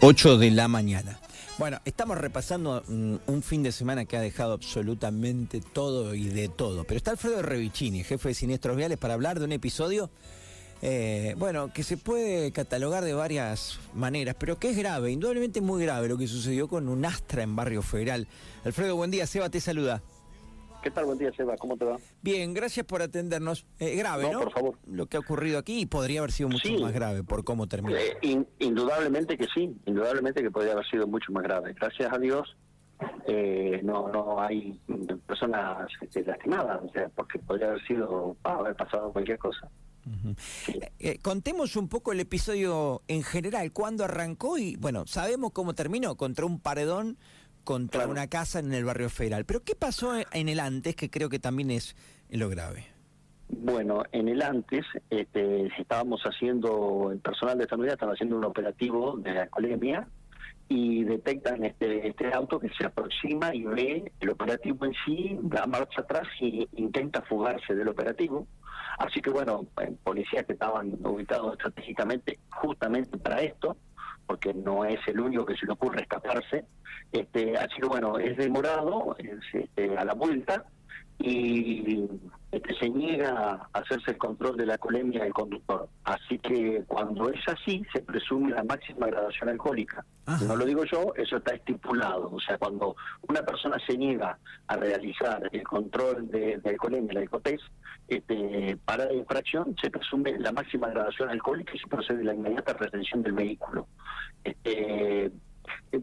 8 de la mañana. Bueno, estamos repasando mm, un fin de semana que ha dejado absolutamente todo y de todo. Pero está Alfredo Revicini, jefe de Siniestros Viales, para hablar de un episodio, eh, bueno, que se puede catalogar de varias maneras, pero que es grave, indudablemente muy grave lo que sucedió con un Astra en Barrio Federal. Alfredo, buen día, Seba te saluda. ¿Qué tal? Buen día, Seba. ¿Cómo te va? Bien, gracias por atendernos. Eh, grave, ¿no? por favor. Lo que ha ocurrido aquí podría haber sido mucho más grave por cómo terminó. Eh, indudablemente que sí, indudablemente que podría haber sido mucho más grave. Gracias a Dios eh, no no hay personas este, lastimadas, o sea, porque podría haber sido, haber pasado cualquier cosa. contemos un poco el episodio en general, cuándo arrancó y, bueno, sabemos cómo terminó, contra un paredón contra una casa en el barrio federal. Pero ¿qué pasó en el antes, que creo que también es lo grave? Bueno, en el antes este, estábamos haciendo, el personal de sanidad estaba haciendo un operativo de la alcoholemia y detectan este, este auto que se aproxima y ve el operativo en sí, da marcha atrás y intenta fugarse del operativo. Así que bueno, policías que estaban ubicados estratégicamente justamente para esto, porque no es el único que se le ocurre escaparse. Este, así que bueno, es demorado es, este, a la vuelta y este, se niega a hacerse el control de la colemia del conductor. Así que cuando es así, se presume la máxima gradación alcohólica. No lo digo yo, eso está estipulado. O sea, cuando una persona se niega a realizar el control de, de alcoholemia, la alcotés, este, para la infracción, se presume la máxima gradación alcohólica y se procede a la inmediata retención del vehículo. Este,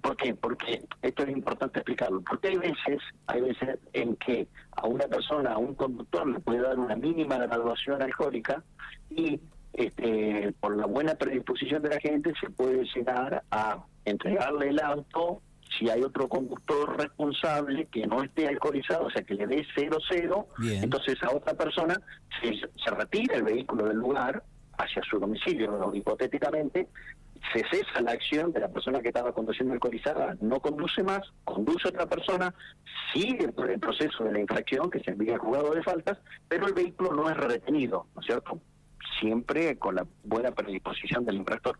¿Por qué? Porque esto es importante explicarlo. Porque hay veces, hay veces en que a una persona, a un conductor, le puede dar una mínima graduación alcohólica y este, por la buena predisposición de la gente se puede llegar a entregarle el auto si hay otro conductor responsable que no esté alcoholizado, o sea, que le dé 0-0, entonces a otra persona se, se retira el vehículo del lugar hacia su domicilio, hipotéticamente, se cesa la acción de la persona que estaba conduciendo alcoholizada, no conduce más, conduce otra persona, sigue el proceso de la infracción que se envía al juzgado de faltas, pero el vehículo no es retenido, ¿no es cierto? Siempre con la buena predisposición del infractor.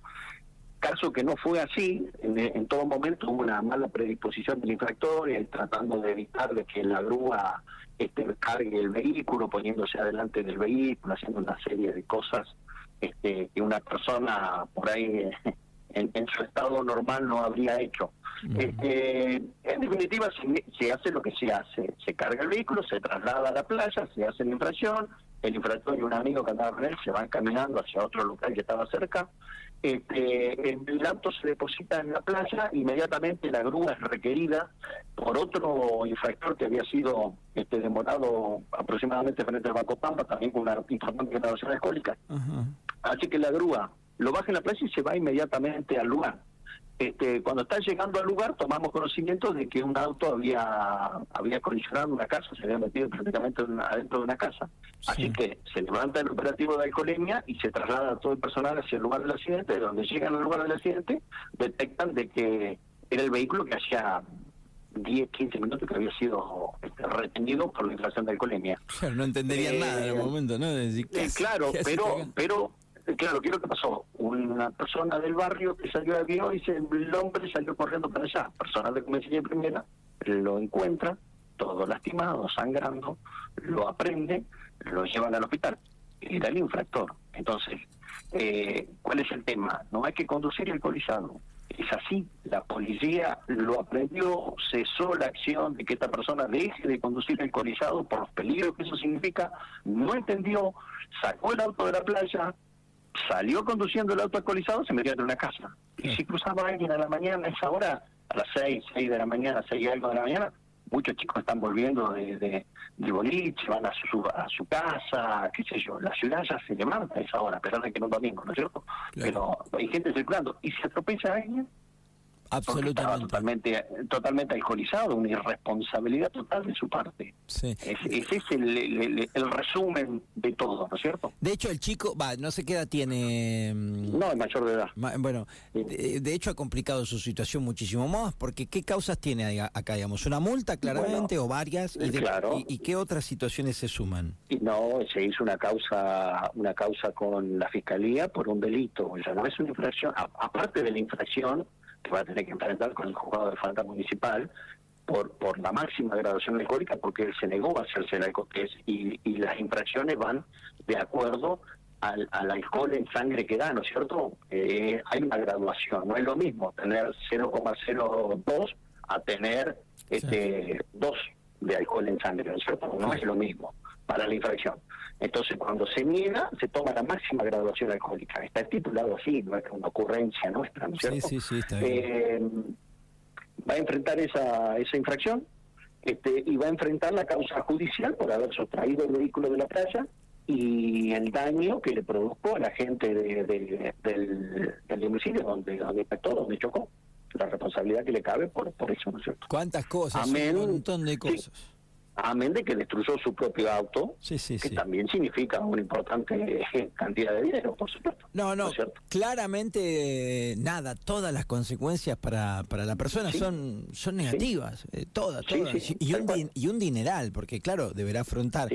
Caso que no fue así, en, todo momento hubo una mala predisposición del infractor, eh, tratando de evitar de que la grúa este, cargue el vehículo, poniéndose adelante del vehículo, haciendo una serie de cosas este, que una persona por ahí en, su estado normal no habría hecho. Este, en definitiva, se, hace lo que se hace. Se carga el vehículo, se traslada a la playa, se hace la infracción, el infractor y un amigo que andaba con él se van caminando hacia otro lugar que estaba cerca. Este, el auto se deposita en la playa, inmediatamente la grúa es requerida por otro infractor que había sido este, demorado aproximadamente frente al Banco Pampa, también con una importante graduación alcohólica. Así que la grúa lo baja en la plaza y se va inmediatamente al lugar. Este, cuando está llegando al lugar tomamos conocimiento de que un auto había había colisionado una casa, se había metido prácticamente adentro de una casa. Así que se levanta el operativo de alcoholemia y se traslada todo el personal hacia el lugar del accidente. Donde llegan al lugar del accidente, detectan de que era el vehículo que hacía 10, 15 minutos que había sido este, retenido por la inflación de alcoholemia. Claro, no entenderían nada en el eh, momento, ¿no? Eh, claro, pero, pero claro, ¿qué es lo que pasó? Una persona del barrio que salió de vio y el hombre salió corriendo para allá. Personal de comisaría primera lo encuentra, todo lastimado, sangrando, lo aprende, lo llevan al hospital. da el infractor. Entonces, eh, ¿cuál es el tema? No hay que conducir alcoholizado. Es así, la policía lo aprendió, cesó la acción de que esta persona deje de conducir alcoholizado por los peligros que eso significa, no entendió, sacó el auto de la playa, salió conduciendo el auto alcoholizado, se metió de una casa. Y si cruzaba alguien a la mañana, a esa hora, a las seis, seis de la mañana, seis y algo de la mañana, muchos chicos están volviendo de, de, boliche, van a su, a su casa, qué sé yo, la ciudad ya se levanta a esa hora, a pesar de que no es domingo, ¿no es cierto? Pero hay gente circulando, y si atropella a alguien, Absolutamente. Totalmente, totalmente alcoholizado, una irresponsabilidad total de su parte. Sí. ese es el, resumen de todo, ¿no es cierto? De hecho, el chico, va, no sé qué edad tiene. Mm, no, es mayor de edad. bueno, de, hecho ha complicado su situación muchísimo más, porque ¿qué causas tiene acá, digamos? ¿Una multa claramente o varias? Y, claro. y, qué otras situaciones se suman? No, se hizo una causa, una causa con la fiscalía por un delito, o sea, no es una infracción, aparte de la infracción que va a tener que enfrentar con el juzgado de falta municipal por, por la máxima graduación alcohólica, porque él se negó a hacerse el alcotés y, y las infracciones van de acuerdo al, al, alcohol en sangre que da, ¿no es cierto? Eh, hay una graduación, no es lo mismo tener 0,02 a tener este 2 de alcohol en sangre, ¿no es cierto? No es lo mismo para la infracción. Entonces, cuando se niega, se toma la máxima graduación alcohólica. Está titulado así, no es una ocurrencia nuestra, ¿no es cierto? Sí, sí, sí, está bien. Eh, va a enfrentar esa, esa infracción este, y va a enfrentar la causa judicial por haber sustraído el vehículo de la playa y el daño que le produjo a la gente de, de, del, del domicilio donde, donde impactó, donde chocó. La responsabilidad que le cabe por, por eso, ¿no es cierto? ¿Cuántas cosas? Amén. Un montón de Sí. Amén de que destruyó su propio auto, Sí, sí, que sí. también significa una importante eh, cantidad de dinero, por supuesto. No, no, claramente eh, nada, todas las consecuencias para, para la persona son, son negativas, eh, todas, todas. y, un y dineral, porque claro, deberá afrontar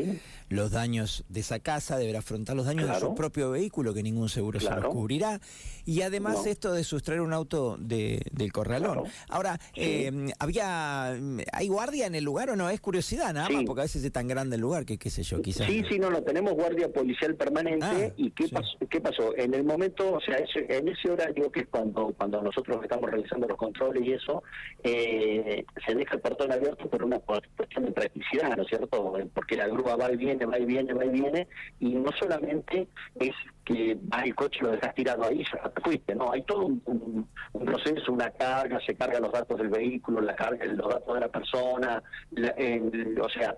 los daños de esa casa, deberá afrontar los daños de su propio vehículo, que ningún seguro se los cubrirá, y además No. esto de sustraer un auto de, del corralón. Claro. Ahora, eh, ¿había, ¿hay guardia en el lugar o no? Es curiosidad nada más, porque a veces es tan grande el lugar que qué sé yo, quizás... Sí, sí, no, no, tenemos guardia policial permanente. Ah, ¿Y qué, sí. pasó, qué pasó? En el momento, o sea, ese- en ese horario, que es cuando, cuando nosotros estamos realizando los controles y eso, eh, se deja el portón abierto por una cuestión de practicidad, ¿no es cierto? Porque la grúa va y viene, va y viene, va y viene, y no solamente es que va el coche y lo dejas tirado ahí, ya te fuiste, no, hay todo un, un- un proceso, una carga, se cargan los datos del vehículo, la carga, los datos de la persona, la- el- o sea,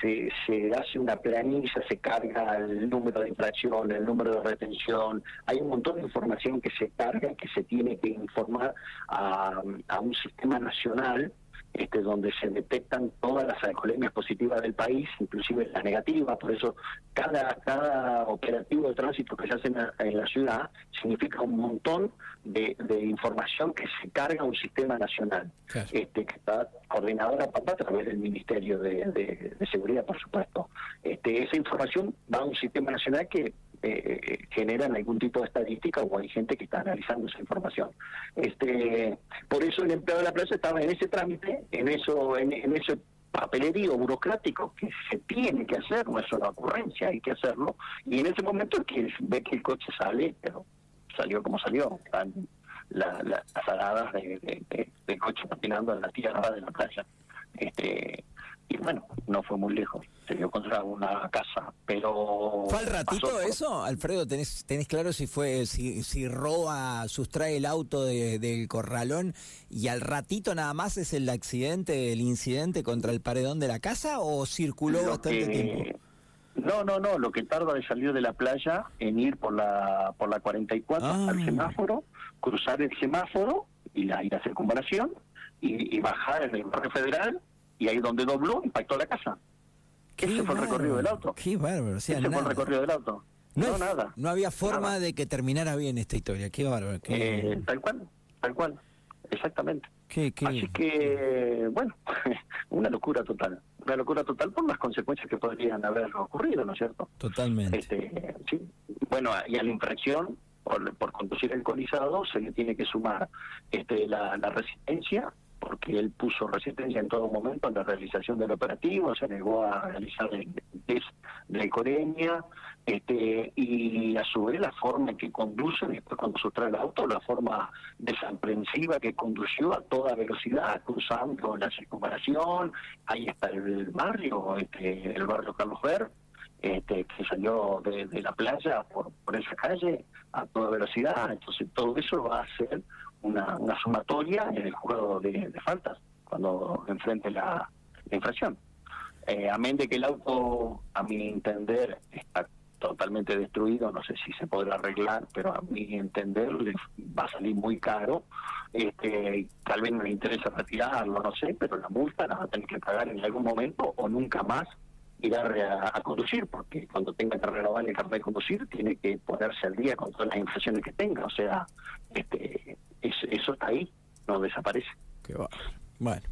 se, se hace una planilla, se carga el número de infracción, el número de retención, hay un montón de información que se carga, que se tiene que informar a, a un sistema nacional este, donde se detectan todas las alcoholemias positivas del país, inclusive las negativas, por eso cada, cada operativo de tránsito que se hace en la, en la ciudad significa un montón de, de información que se carga a un sistema nacional Claro. este, que está coordinadora papá a través del Ministerio de, de- de Seguridad, por supuesto. Este, esa información va a un sistema nacional que eh, generan algún tipo de estadística o hay gente que está analizando esa información. Este, por eso el empleado de la plaza estaba en ese trámite, en eso, en, ese papelerío burocrático que se tiene que hacer, no es una ocurrencia, hay que hacerlo, y en ese momento que ve que el coche sale, pero salió como salió, están la- la- las aradas de, de- de- del coche patinando en la tierra de la playa. Este, y bueno, no fue muy lejos, se dio contra una casa, pero... ¿Fue al ratito por- eso? Alfredo, ¿tenés, tenés claro si fue, si, si roba, sustrae el auto de- del corralón y al ratito nada más es el accidente, el incidente contra el paredón de la casa o circuló Lo bastante que- tiempo? No, no, no, lo que tarda de salir de la playa en ir por la por la 44 Ah. al semáforo, cruzar el semáforo y la, y la circunvalación y, y bajar en el barrio federal y ahí donde dobló impactó la casa. Ese fue el recorrido del auto. Qué bárbaro, o sea, Ese fue el recorrido del auto. No, nada. no había forma Nada. de que terminara bien esta historia, qué bárbaro. Qué, Eh, tal cual, tal cual, exactamente. qué- qué- Así que, bueno, una locura total. Una locura total por las consecuencias que podrían haber ocurrido, ¿no es cierto? Totalmente. Este, sí. Bueno, y a la infracción por, por conducir alcoholizado se le tiene que sumar este, la, la resistencia, porque él puso resistencia en todo momento en la realización del operativo, se negó a realizar el test de alcoholemia, este, y a su vez la forma en que conduce, después cuando sustrae el auto, la forma desaprensiva que condució a toda velocidad, cruzando la circunvalación, ahí está el barrio, este, el barrio Carlos Ver, este, que salió de, de la playa por, por esa calle a toda velocidad. Entonces todo eso va a ser una, una sumatoria en el de, de faltas cuando enfrente la, la infracción. Eh, amén de que el auto, a mi entender, está totalmente destruido, no sé si se podrá arreglar, pero a mi entender le va a salir muy caro. Este, tal vez no le interesa retirarlo, no sé, pero la multa la va a tener que pagar en algún momento o nunca más ir a, a conducir, porque cuando tenga que renovar el carnet de conducir tiene que ponerse al día con todas las infracciones que tenga, o sea, este, es- eso está ahí, no desaparece. Qué. Bueno.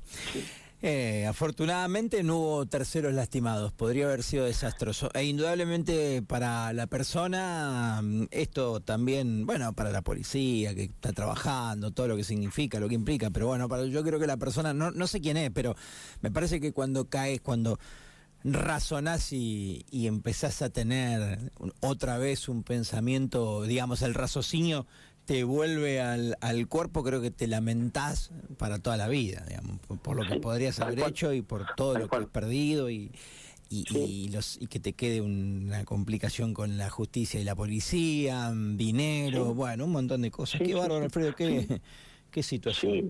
Eh, afortunadamente no hubo terceros lastimados, podría haber sido desastroso. E indudablemente para la persona, mm, esto también, bueno, para la policía que está trabajando, todo lo que significa, lo que implica, pero bueno, para, yo creo que la persona, no, no sé quién es, pero me parece que cuando caes, cuando razonás y, y, empezás a tener otra vez un pensamiento, digamos, el raciocinio te vuelve al, al cuerpo, creo que te lamentás para toda la vida, digamos, por, lo que podrías haber hecho y por todo lo que has perdido y, y, los, y que te quede una complicación con la justicia y la policía, dinero, bueno, un montón de cosas. qué bárbaro, Alfredo, qué, qué situación.